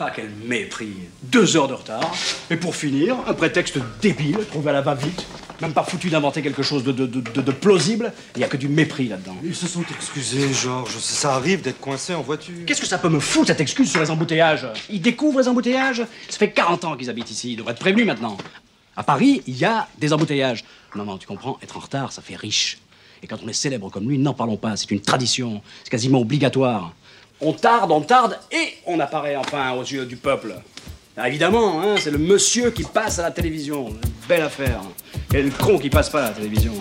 Ah, quel mépris Deux heures de retard. Et pour finir, un prétexte débile, trouvé à la va-vite. Même pas foutu d'inventer quelque chose de, de, de, plausible. Il n'y a que du mépris là-dedans. Ils se sont excusés, Georges. Ça arrive d'être coincé en voiture. Qu'est-ce que ça peut me foutre, cette excuse sur les embouteillages? Ils découvrent les embouteillages? Ça fait 40 ans qu'ils habitent ici. Ils devraient être prévenus maintenant. À Paris, il y a des embouteillages. Non, non, tu comprends, être en retard, ça fait riche. Et quand on est célèbre comme lui, n'en parlons pas. C'est une tradition. C'est quasiment obligatoire. On tarde, on tarde et on apparaît enfin aux yeux du peuple. Ah, évidemment, hein, c'est le monsieur qui passe à la télévision. Belle affaire. Quel con qui passe pas à la télévision.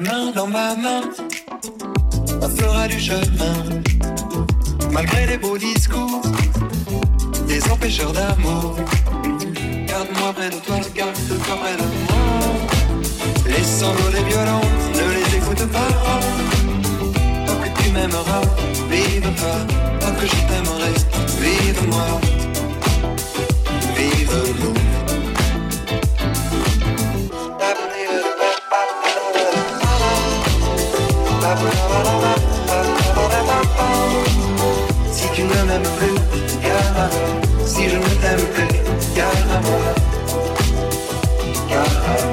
main dans ma main, on fera du chemin. Malgré les beaux discours des empêcheurs d'amour, garde-moi près de toi, garde-toi près de moi. Les sanglots des violents, ne les écoute pas. Tant que tu m'aimeras, vive toi. Tant que je t'aimerai, vive moi, vive nous. ne m'aime plus, gare. Si je ne t'aime plus, gare à moi. Gare à moi.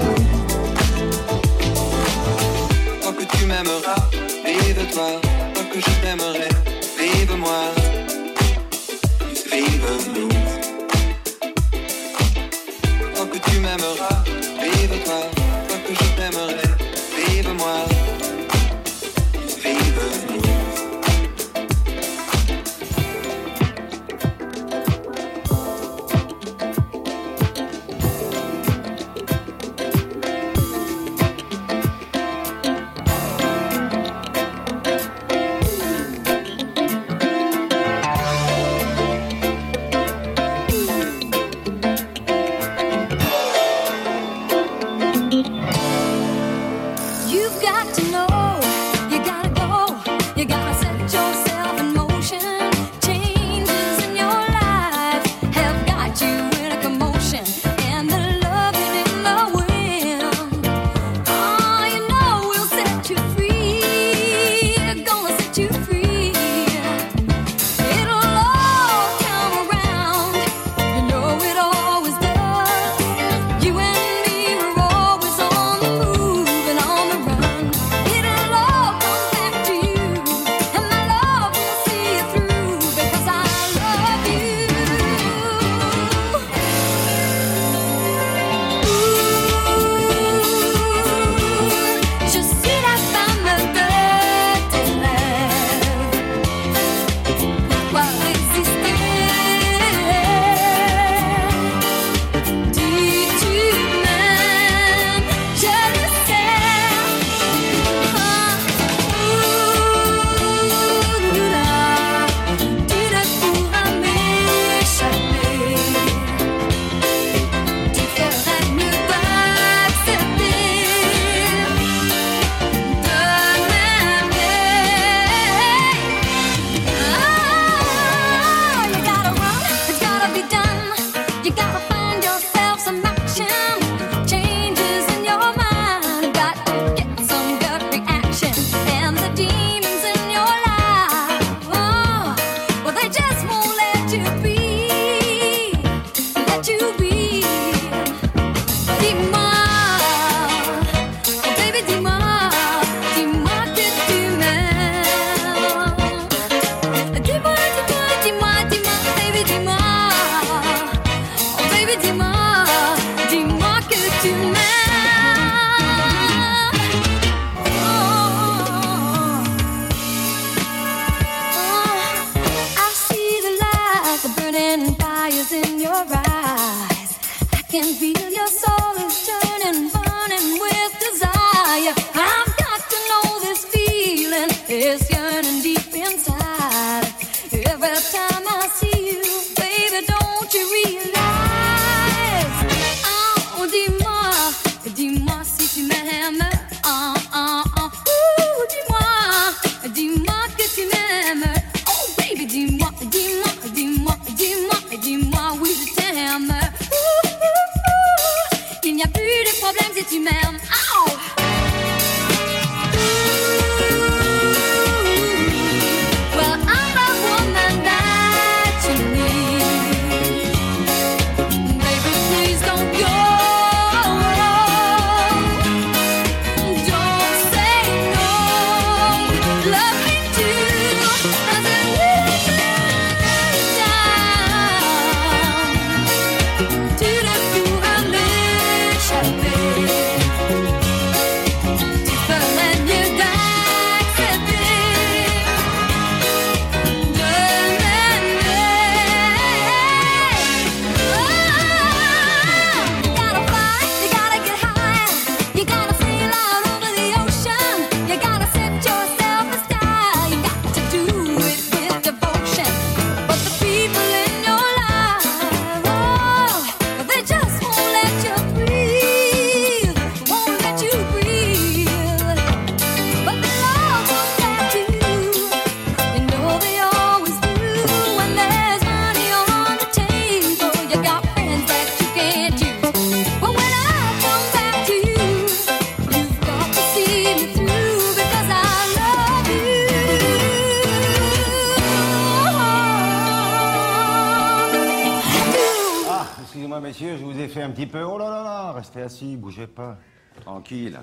Assis, bougez pas. Tranquille.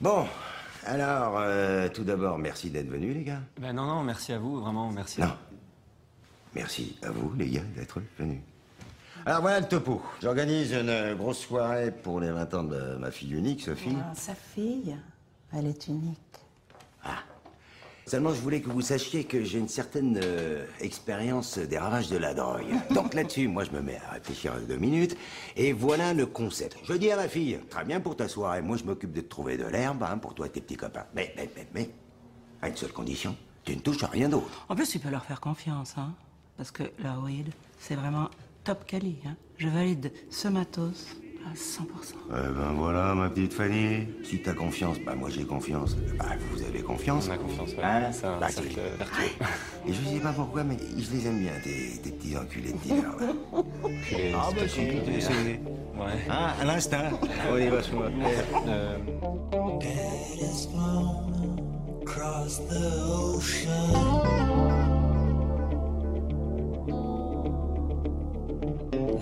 Bon, alors, euh, tout d'abord, merci d'être venus, les gars. Ben non, non, merci à vous, vraiment, merci. Non. Merci à vous, les gars, d'être venus. Alors voilà le topo. J'organise une grosse soirée pour les 20 ans de ma fille unique, Sophie. Ah, sa fille, elle est unique. Seulement, je voulais que vous sachiez que j'ai une certaine euh, expérience des ravages de la drogue. Donc là-dessus, moi, je me mets à réfléchir deux minutes. Et voilà le concept. Je dis à ma fille, très bien pour ta soirée, moi, je m'occupe de te trouver de l'herbe hein, pour toi et tes petits copains. Mais, mais, mais, mais, à une seule condition, tu ne touches à rien d'autre. En plus, tu peux leur faire confiance, hein. Parce que la weed, c'est vraiment top quali, hein. Je valide ce matos à 100%. Eh ben voilà, ma petite Fanny. Si t'as confiance, bah moi j'ai confiance. Bah vous avez confiance. On a confiance, ouais. Hein C'est un Bah, cercle. Et je sais pas pourquoi, mais je les aime bien, tes, tes petits enculés de dealers, là. Ah c'est bah si, c'est- hein. Ouais. Hein, à l'instinct. On y va. Euh, across the ocean.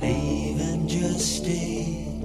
Leaving just a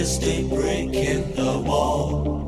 was just a break in the wall.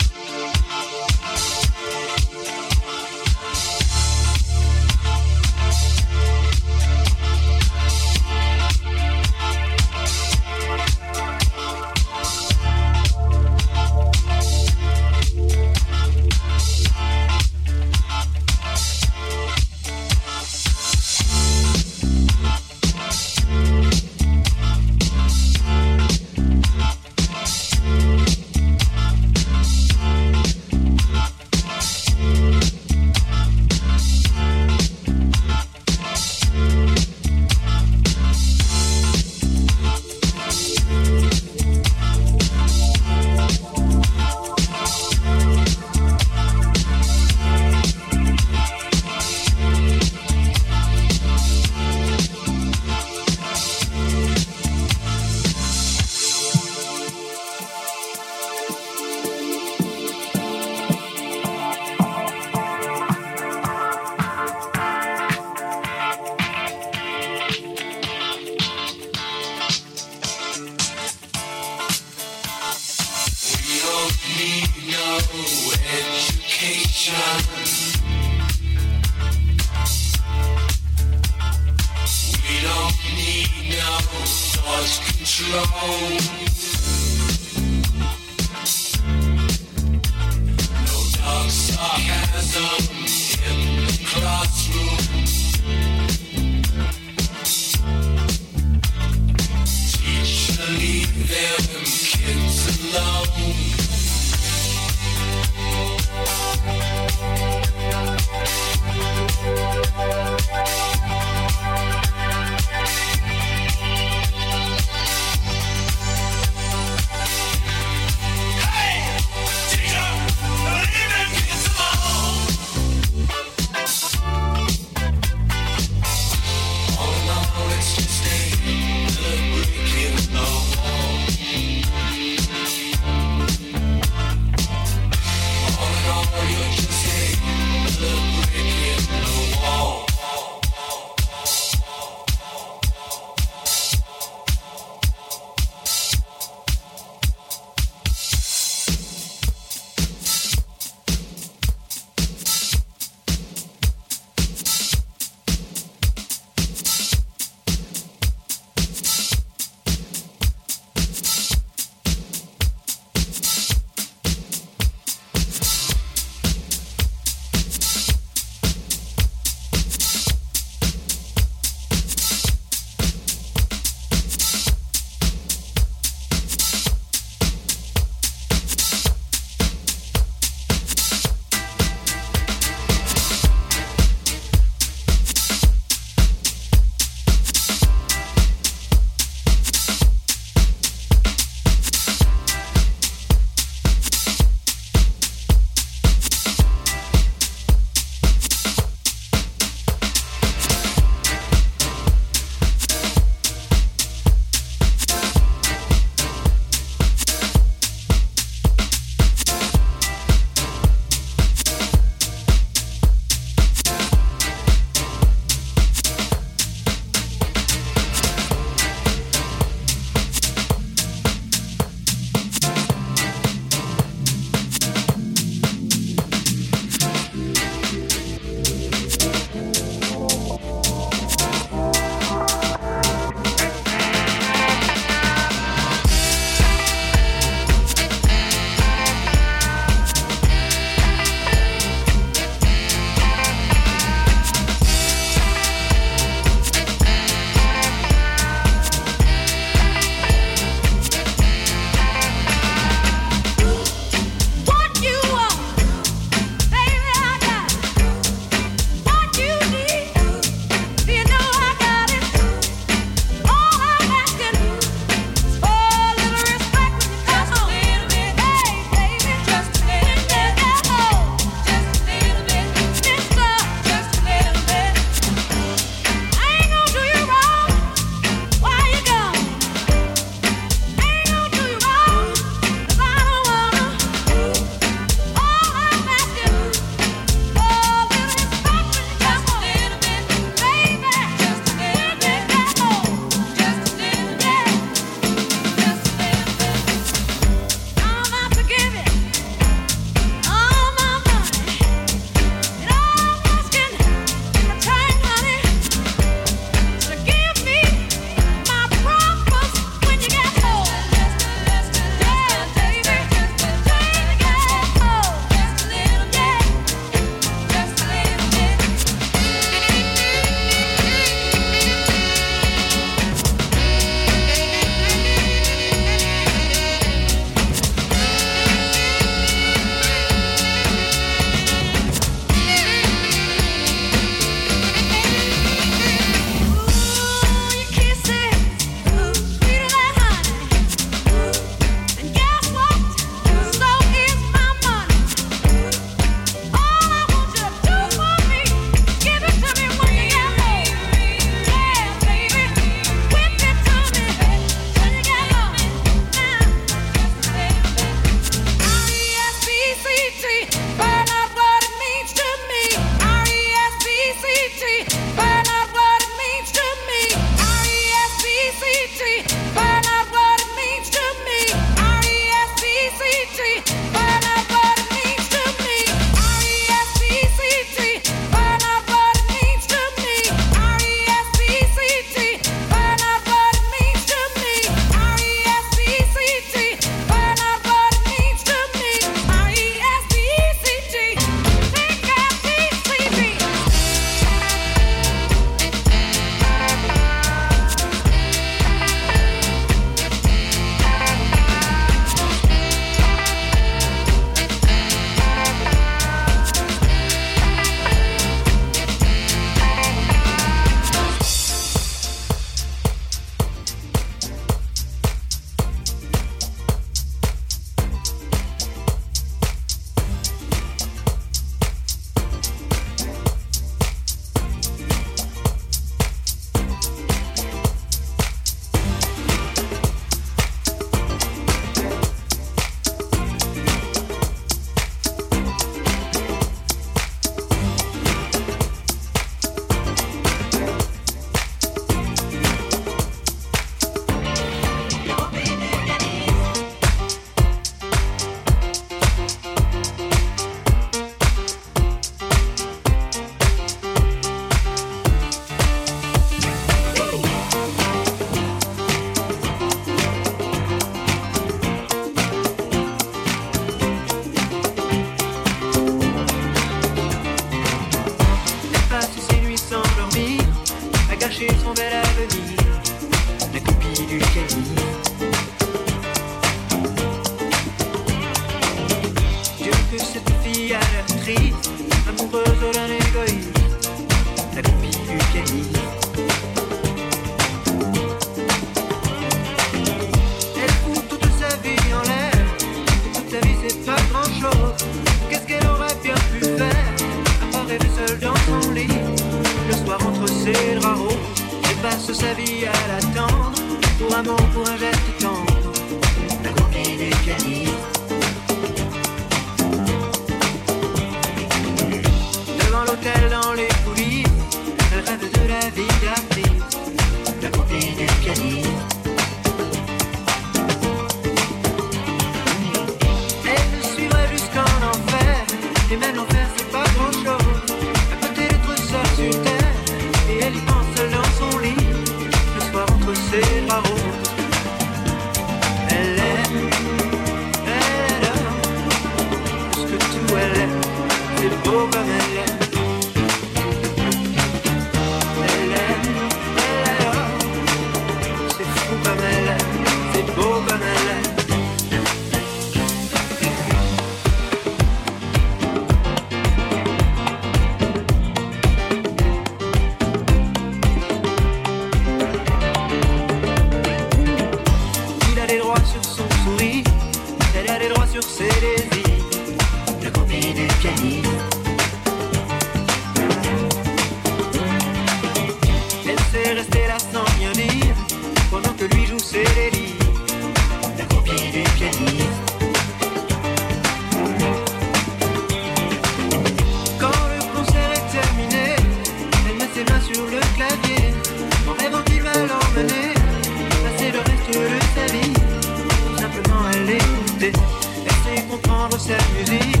sen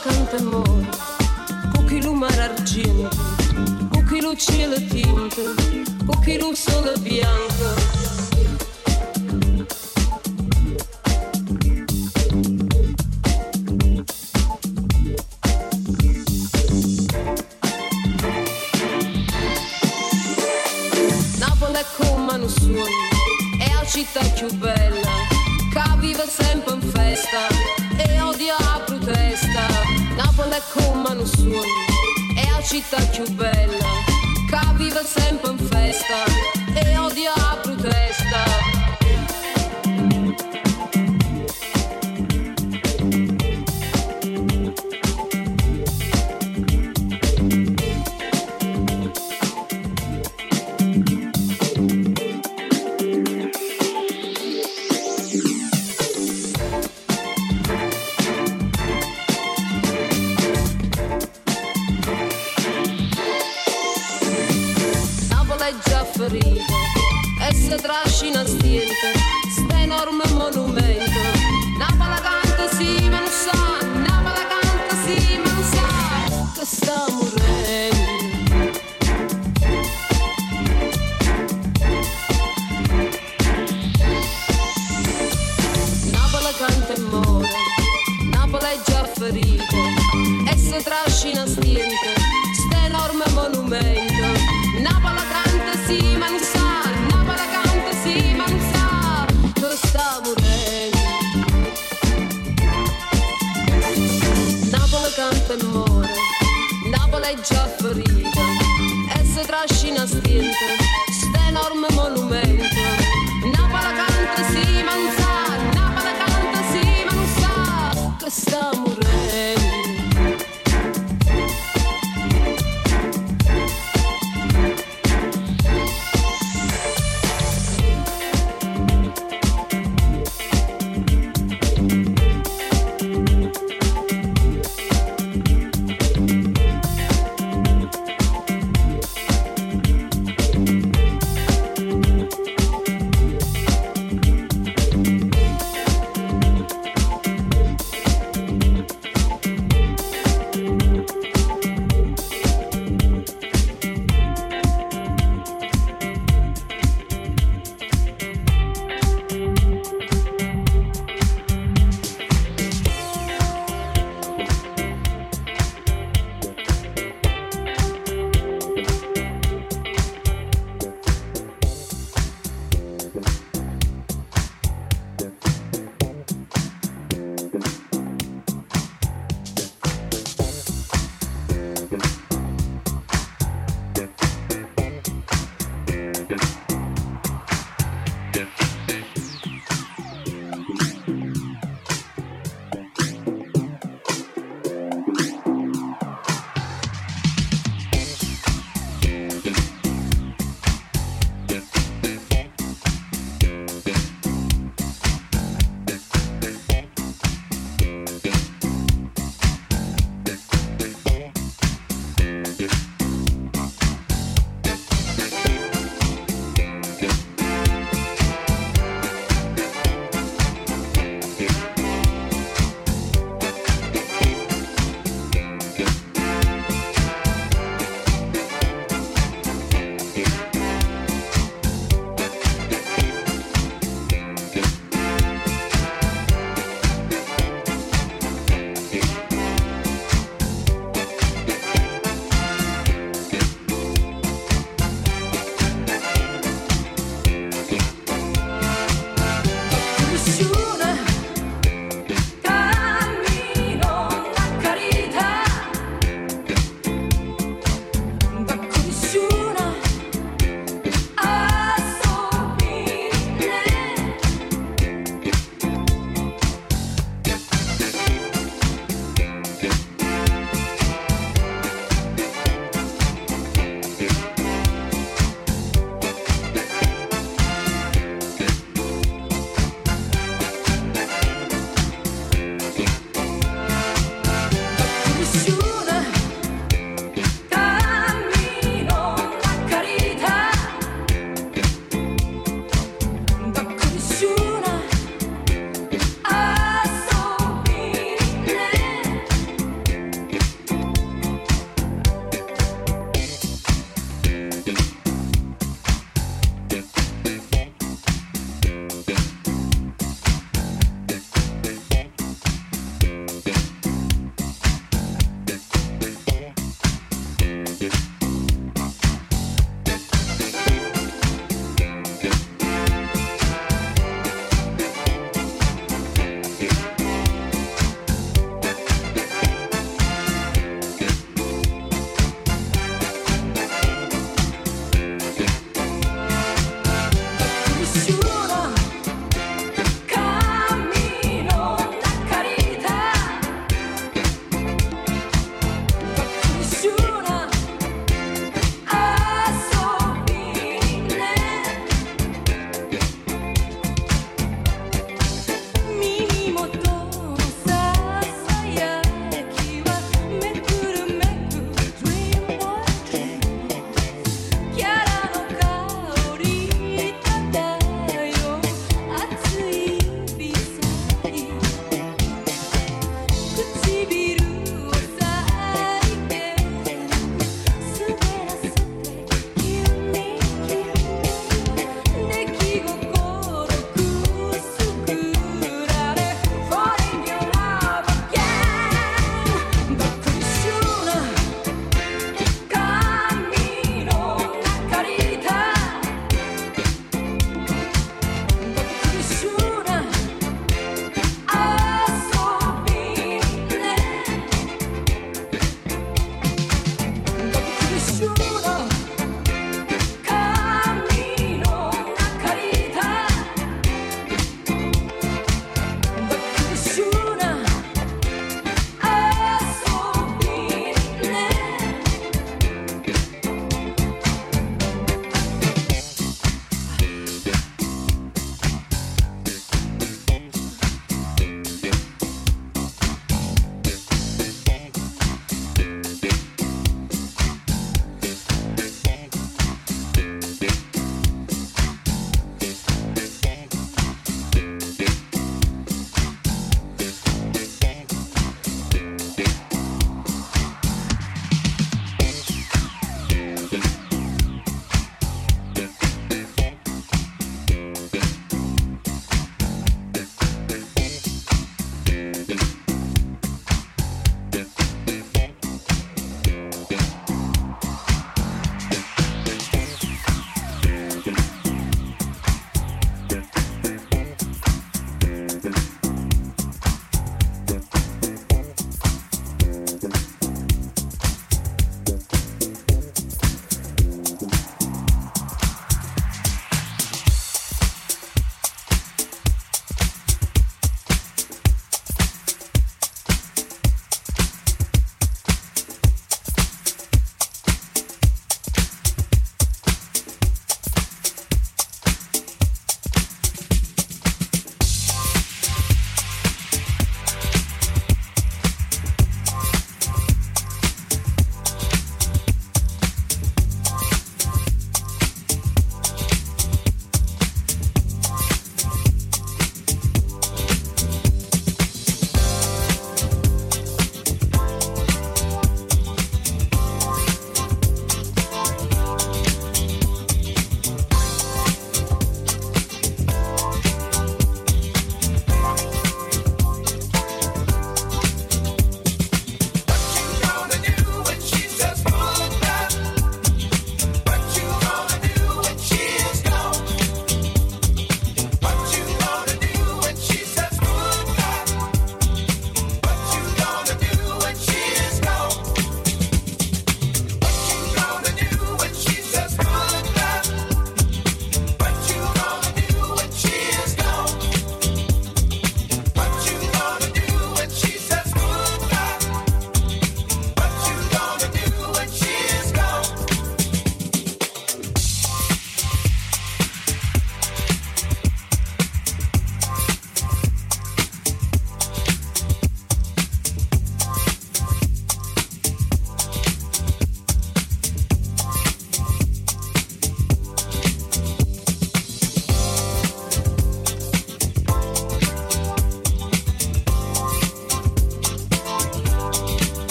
canta amor, pochi il mare argento, pochi il cielo tinto, pochi il sole bianco.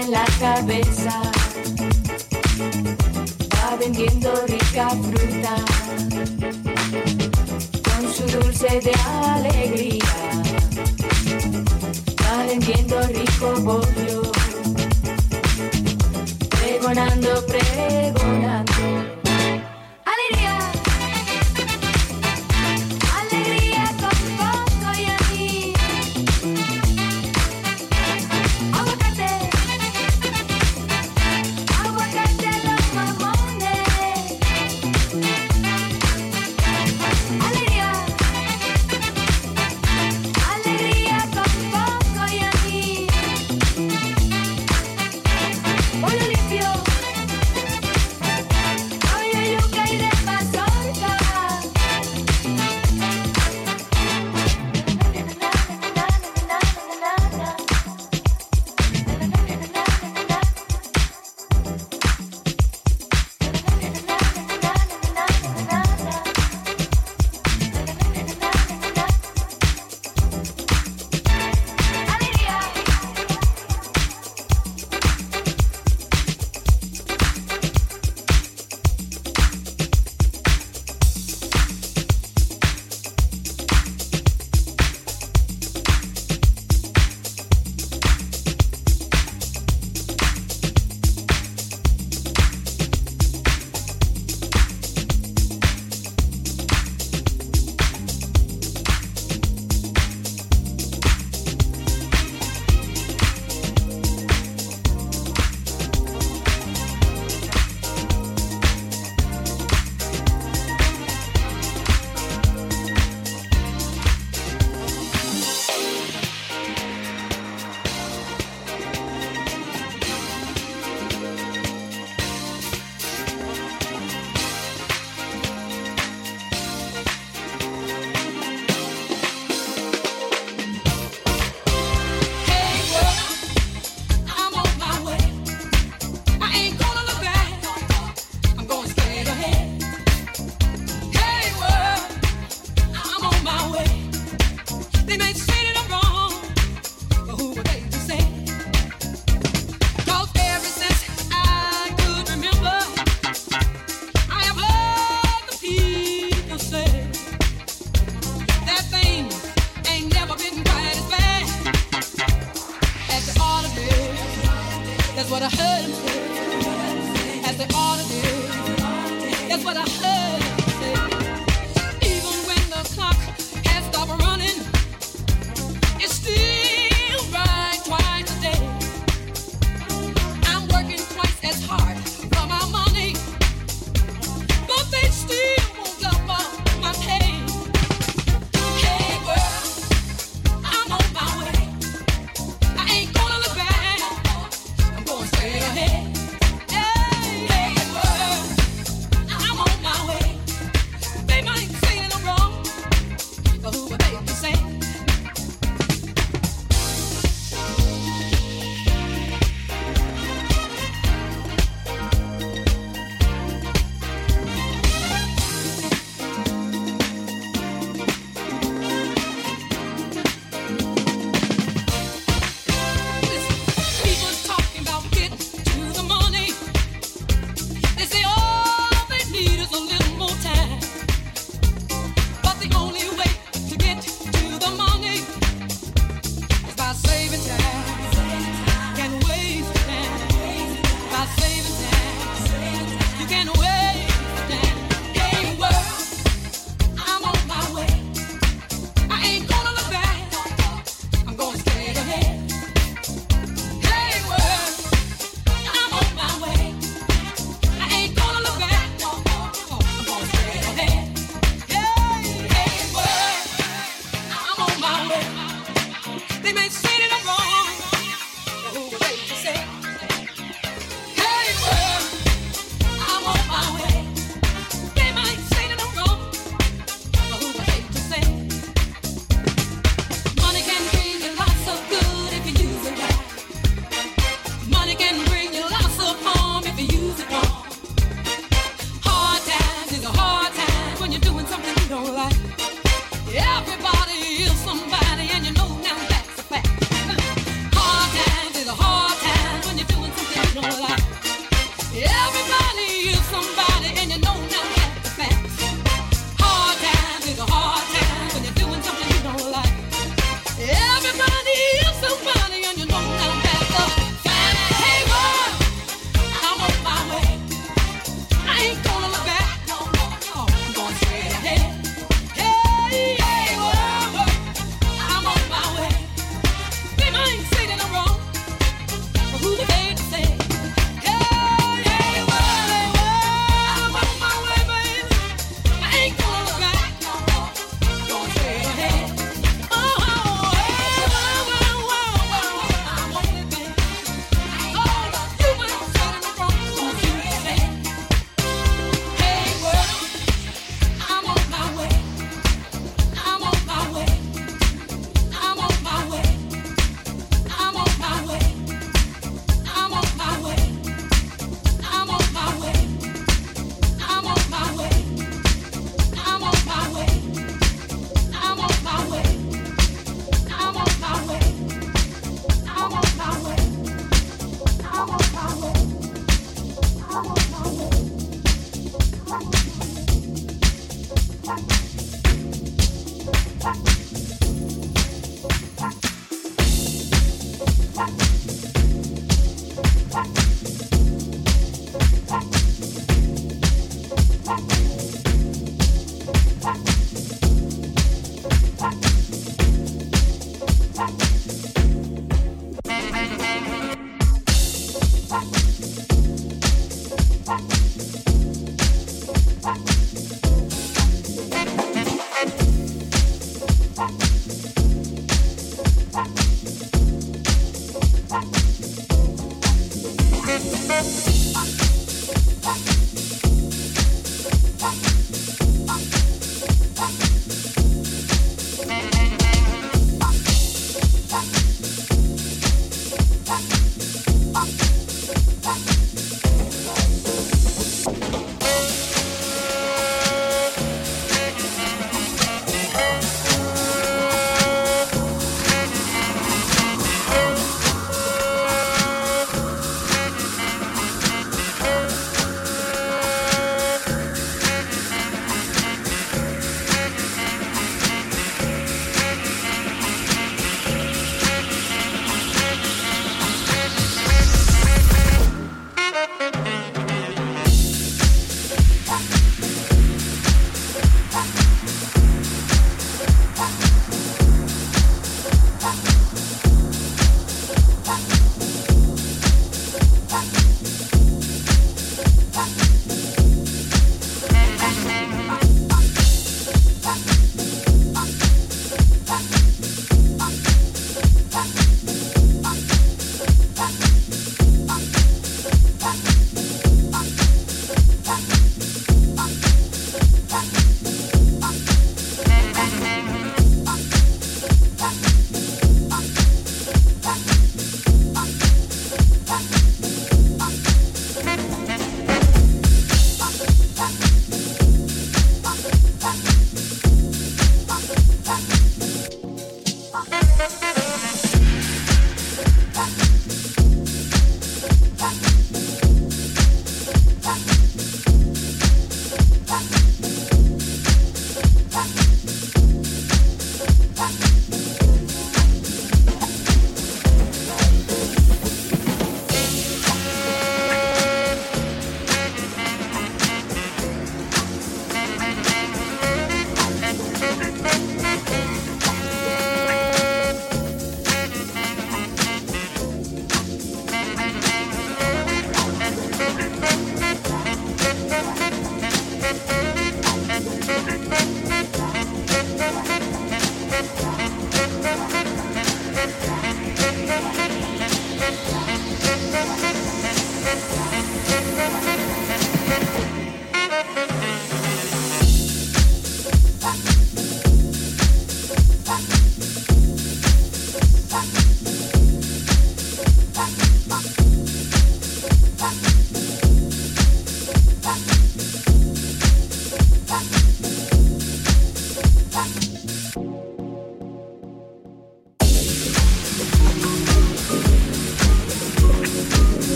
en la cabeza. Va vendiendo rica fruta con su dulce de alegría. Va vendiendo rico bollo, pregonando, pregonando. فرحتك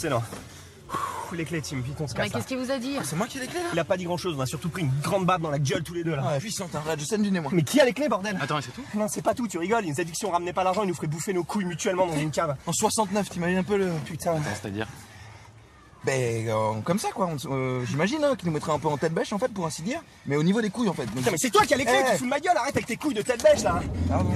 c'est. Ouh, Les clés, Tim, vite, on se casse. Mais qu'est-ce qu'il vous a dit C'est moi qui ai les clés là Il a pas dit grand chose, on a surtout pris une grande baffe dans la gueule tous les deux là. Ah, puissant, un je scène du nez moi. Mais qui a les clés, bordel Attends, et c'est tout Non, c'est pas tout, tu rigoles. Il nous a dit que si on ramenait pas l'argent, il nous ferait bouffer nos couilles mutuellement dans une cave. En 69, t'imagines un peu le. Putain. C'est-à-dire Ben, euh, comme ça quoi, On- euh, j'imagine hein, qu'il nous mettrait un peu en tête bêche en fait, pour ainsi dire. Mais au niveau des couilles en fait. Donc- Putain, mais c'est toi qui as les clés, Eh. tu fous de ma gueule, arrête avec tes couilles de tête bêche là. Pardon.